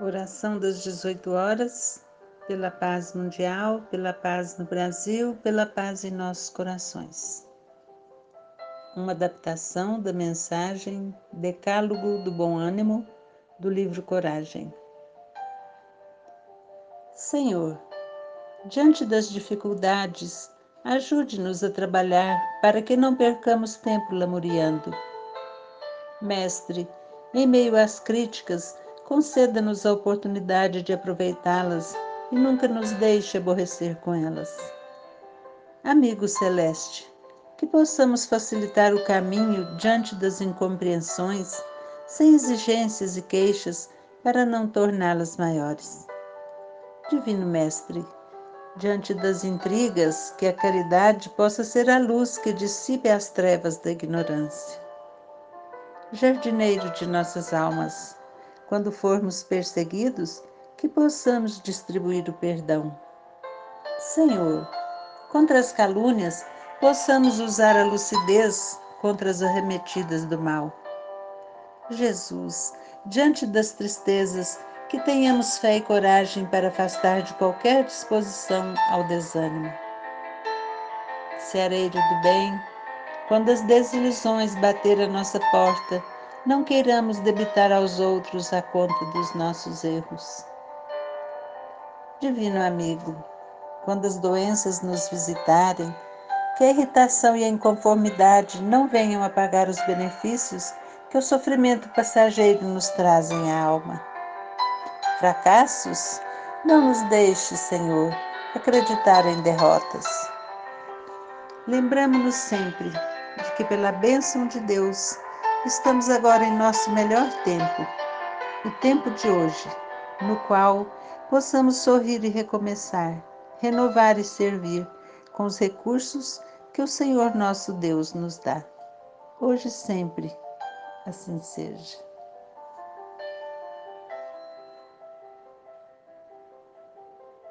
Oração das 18 horas, pela paz mundial, pela paz no Brasil, pela paz em nossos corações. Uma adaptação da mensagem Decálogo do Bom Ânimo do livro Coragem. Senhor, diante das dificuldades, ajude-nos a trabalhar para que não percamos tempo lamuriando. Mestre, em meio às críticas, conceda-nos a oportunidade de aproveitá-las e nunca nos deixe aborrecer com elas. Amigo celeste, que possamos facilitar o caminho diante das incompreensões, sem exigências e queixas, para não torná-las maiores. Divino Mestre, diante das intrigas, que a caridade possa ser a luz que dissipe as trevas da ignorância. Jardineiro de nossas almas, quando formos perseguidos, que possamos distribuir o perdão. Senhor, contra as calúnias, possamos usar a lucidez contra as arremetidas do mal. Jesus, diante das tristezas, que tenhamos fé e coragem para afastar de qualquer disposição ao desânimo. Seareiro do bem, quando as desilusões bater a nossa porta, não queiramos debitar aos outros a conta dos nossos erros. Divino amigo, quando as doenças nos visitarem, que a irritação e a inconformidade não venham apagar os benefícios que o sofrimento passageiro nos trazem à alma. Fracassos, não nos deixe, Senhor, acreditar em derrotas. Lembramos-nos sempre de que, pela bênção de Deus, Estamos agora em nosso melhor tempo, o tempo de hoje, no qual possamos sorrir e recomeçar, renovar e servir com os recursos que o Senhor nosso Deus nos dá. Hoje e sempre, assim seja.